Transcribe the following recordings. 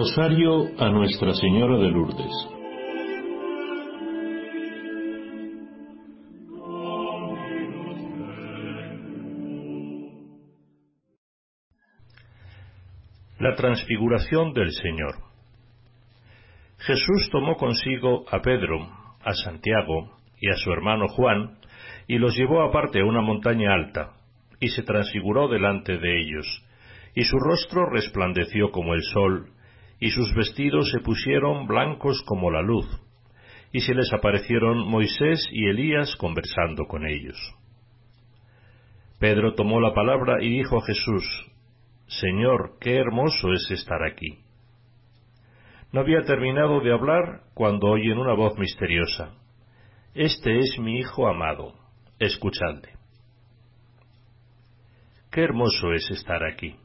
Rosario a Nuestra Señora de Lourdes. La transfiguración del Señor. Jesús tomó consigo a Pedro, a Santiago y a su hermano Juan, y los llevó aparte a una montaña alta, y se transfiguró delante de ellos, y su rostro resplandeció como el sol, y sus vestidos se pusieron blancos como la luz, y se les aparecieron Moisés y Elías conversando con ellos. Pedro tomó la palabra y dijo a Jesús, Señor, qué hermoso es estar aquí. No había terminado de hablar cuando oyen una voz misteriosa. Este es mi Hijo amado, escuchadle. Qué hermoso es estar aquí.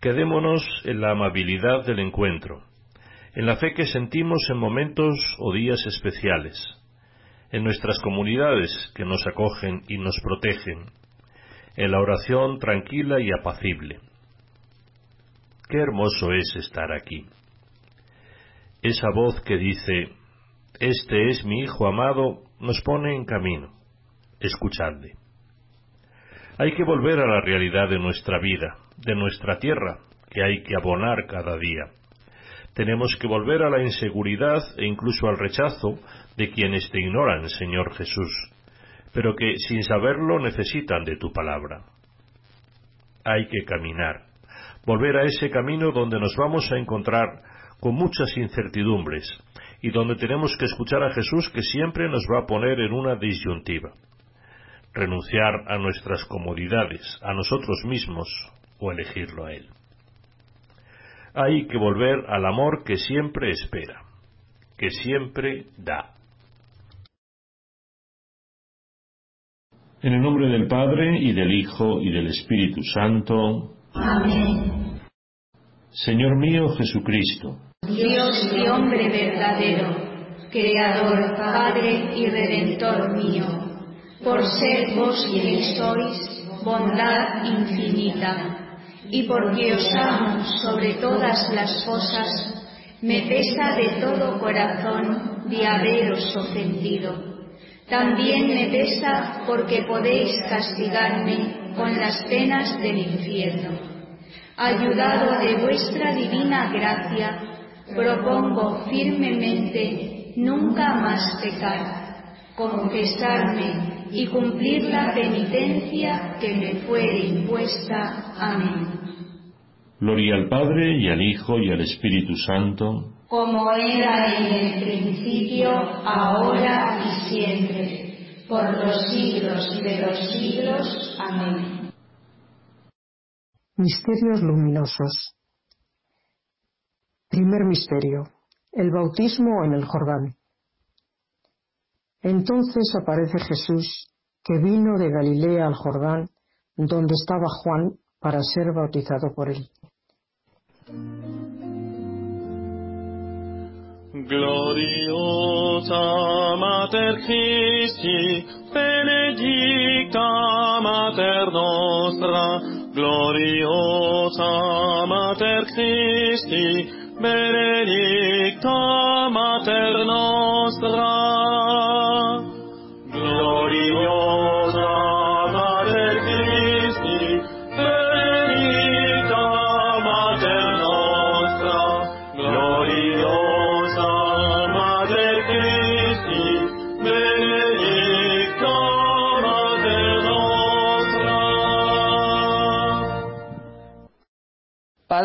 Quedémonos en la amabilidad del encuentro, en la fe que sentimos en momentos o días especiales, en nuestras comunidades que nos acogen y nos protegen, en la oración tranquila y apacible. Qué hermoso es estar aquí. Esa voz que dice, Este es mi Hijo amado, nos pone en camino. Escuchadle. Hay que volver a la realidad de nuestra vida, de nuestra tierra, que hay que abonar cada día. Tenemos que volver a la inseguridad e incluso al rechazo de quienes te ignoran, Señor Jesús, pero que sin saberlo necesitan de tu palabra. Hay que caminar, volver a ese camino donde nos vamos a encontrar con muchas incertidumbres y donde tenemos que escuchar a Jesús que siempre nos va a poner en una disyuntiva. Renunciar a nuestras comodidades, a nosotros mismos, o elegirlo a Él. Hay que volver al amor que siempre espera, que siempre da. En el nombre del Padre y del Hijo y del Espíritu Santo. Amén. Señor mío Jesucristo. Dios y hombre verdadero, Creador, Padre y Redentor mío, por ser vos quien sois, bondad infinita y porque os amo sobre todas las cosas, me pesa de todo corazón de haberos ofendido. También me pesa porque podéis castigarme con las penas del infierno. Ayudado de vuestra divina gracia, propongo firmemente nunca más pecar, confesarme y cumplir la penitencia que me fuere impuesta. Amén. Gloria al Padre y al Hijo y al Espíritu Santo. Como era en el principio, ahora y siempre, por los siglos de los siglos. Amén. Misterios luminosos. Primer misterio. El bautismo en el Jordán. Entonces aparece Jesús, que vino de Galilea al Jordán, donde estaba Juan, para ser bautizado por él. Gloriosa Mater Christi, benedicta Mater nostra, gloriosa Mater Christi, benedicta Mater nostra,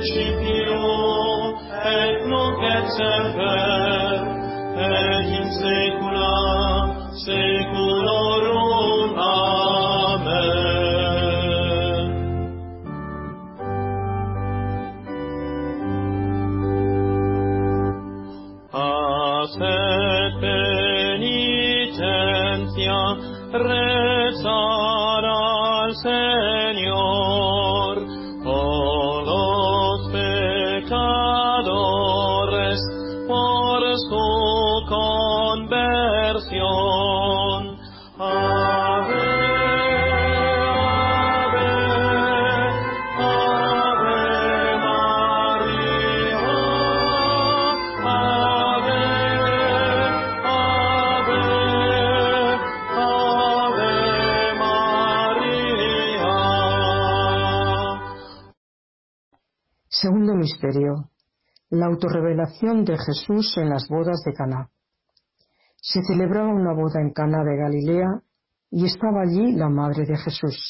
in principio et nunc et semper et in autorrevelación de Jesús en las bodas de Caná. Se celebraba una boda en Caná de Galilea y estaba allí la madre de Jesús.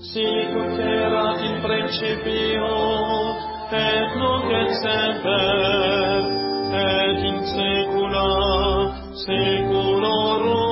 sic ut erat in principio, et nunc et semper, et in saecula saeculorum.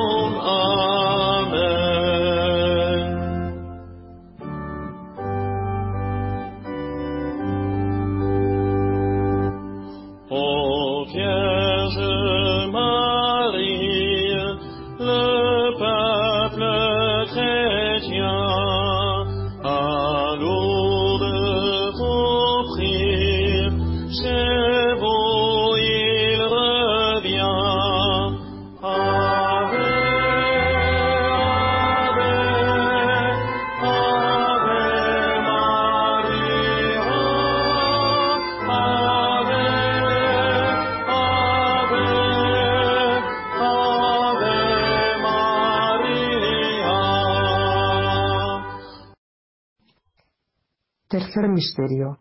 Misterio.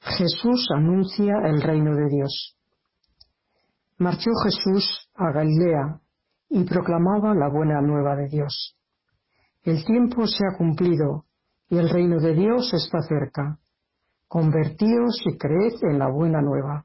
Jesús anuncia el reino de Dios. Marchó Jesús a Galilea y proclamaba la buena nueva de Dios. El tiempo se ha cumplido y el reino de Dios está cerca. Convertíos y creed en la buena nueva.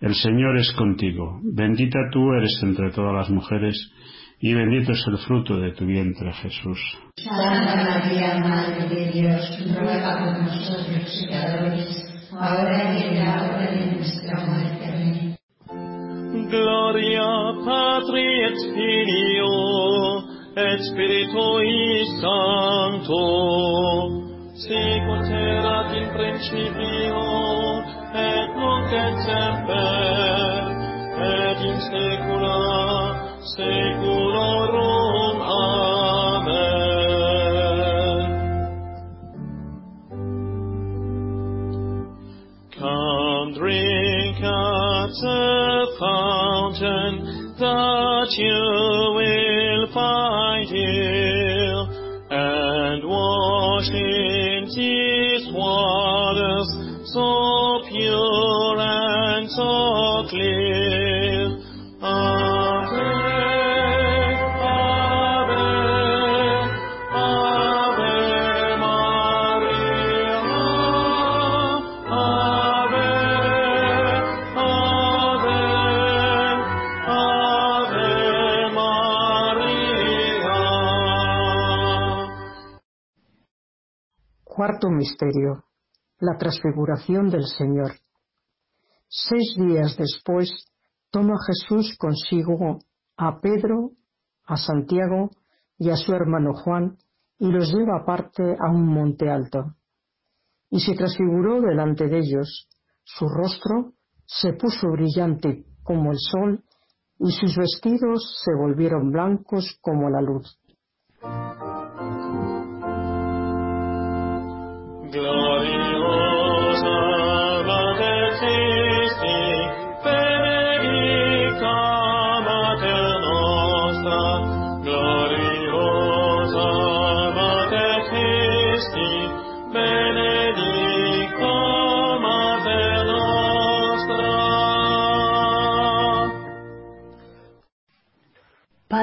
El Señor es contigo. Bendita tú eres entre todas las mujeres, y bendito es el fruto de tu vientre Jesús. Santa María, Madre de Dios, ruega por nosotros pecadores, ahora y en la hora de nuestra muerte. Amén. Gloria Patri et Filio et Spiritui Sancto, sicut erat in principio et nunc et semper et in saecula saeculorum. Amen. Come drink at the fountain that you will find here, and wash in these waters so so clear. Cuarto misterio. La transfiguración del Señor. Seis días después, toma Jesús consigo a Pedro, a Santiago y a su hermano Juan, y los lleva aparte a un monte alto. Y se transfiguró delante de ellos. Su rostro se puso brillante como el sol, y sus vestidos se volvieron blancos como la luz. Gloriosa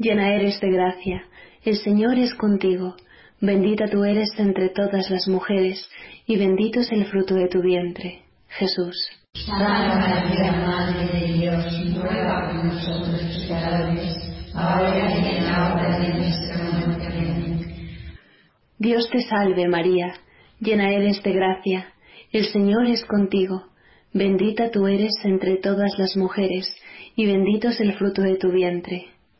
llena eres de gracia, el Señor es contigo, bendita tú eres entre todas las mujeres, y bendito es el fruto de tu vientre, Jesús. Santa María, Madre de Dios, ruega por nosotros pecadores, ahora y en la hora de nuestra muerte. Amén. Dios te salve María, llena eres de gracia, el Señor es contigo, bendita tú eres entre todas las mujeres, y bendito es el fruto de tu vientre,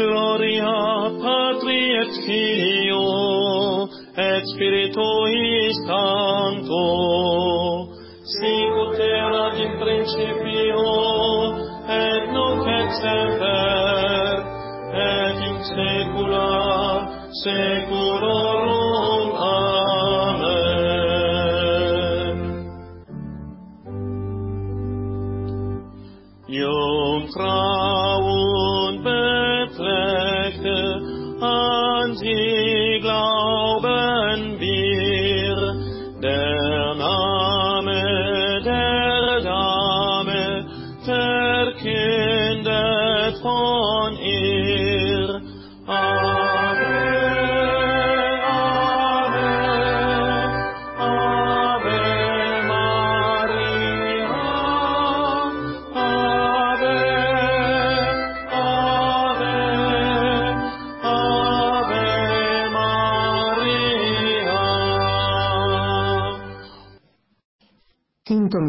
gloria patri et filio et spiritui sancto sic ut erat in principio et nunc et semper et in saecula saeculorum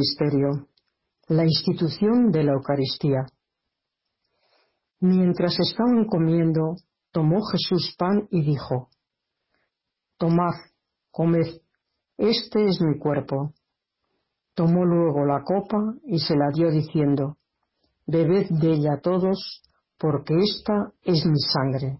misterio. La institución de la Eucaristía. Mientras estaban comiendo, tomó Jesús pan y dijo, Tomad, comed, este es mi cuerpo. Tomó luego la copa y se la dio diciendo, Bebed de ella todos, porque esta es mi sangre.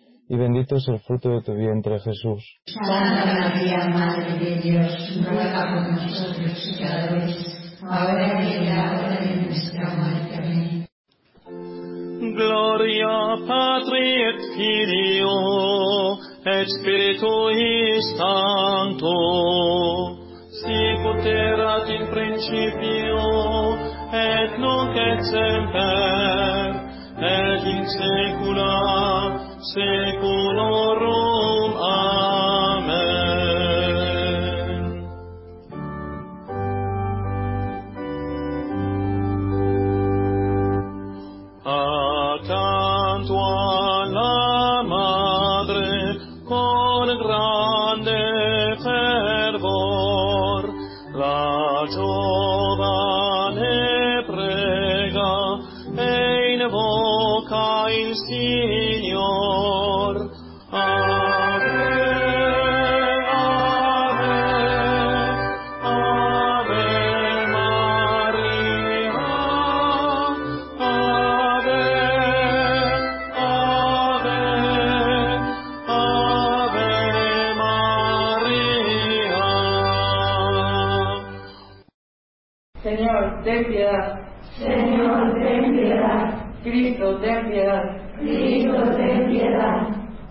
y bendito es el fruto de tu vientre, Jesús. Santa María, Madre de Dios, ruega por nosotros pecadores, ahora y en la hora de nuestra muerte. Amén. Gloria Patri et Filio et Spiritui Sancto, sicut erat in principio et nunc et semper et in saecula saeculorum. Amen.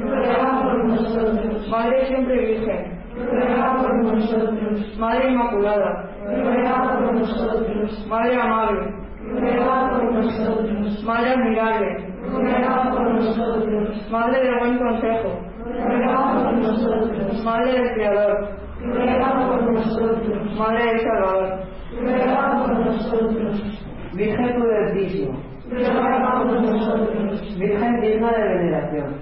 Ruega por nosotros. Madre Siempre Virgen. Ruega por nosotros. Madre Inmaculada. Ruega por nosotros. Madre Amable. Ruega por nosotros. Madre Admirable. Ruega por nosotros. Madre del Buen Consejo. Ruega por nosotros. Madre del Creador. Ruega por nosotros. Madre del Salvador. Ruega por nosotros. Virgen prudentísima. Ruega por nosotros. Virgen digna de veneración.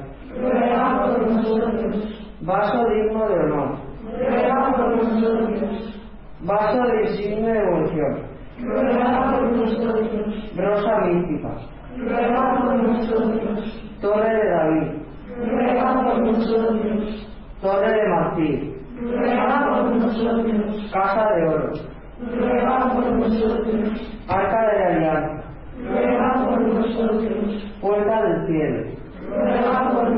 Ruega por. Vaso digno de honor. Ruega. Vaso de insigne devoción. Ruega por nosotros. Rosa mística. Ruega. Torre de David. Ruega. Torre de. Ruega nosotros. Casa de oro. Ruega. Arca de la alianza. Ruega. Puerta del cielo.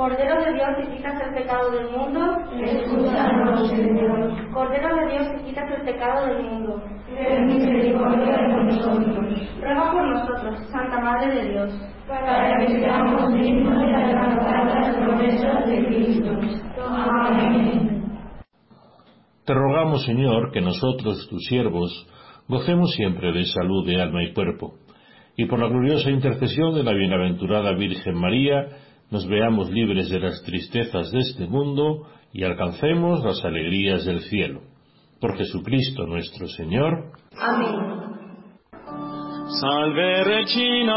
Cordero de Dios que quitas el pecado del mundo, Escúchanos, Señor. Cordero de Dios que quitas el pecado del mundo, Ten misericordia de nosotros, ruega por nosotros, Santa Madre de Dios, para que seamos dignos de alcanzar las promesas de Cristo. Amén. Te rogamos, Señor, que nosotros, tus siervos, gocemos siempre de salud de alma y cuerpo, y por la gloriosa intercesión de la bienaventurada Virgen María, nos veamos libres de las tristezas de este mundo y alcancemos las alegrías del cielo. Por Jesucristo nuestro Señor. Amén. Salve Regina,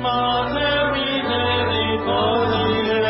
Mater Misericordiae,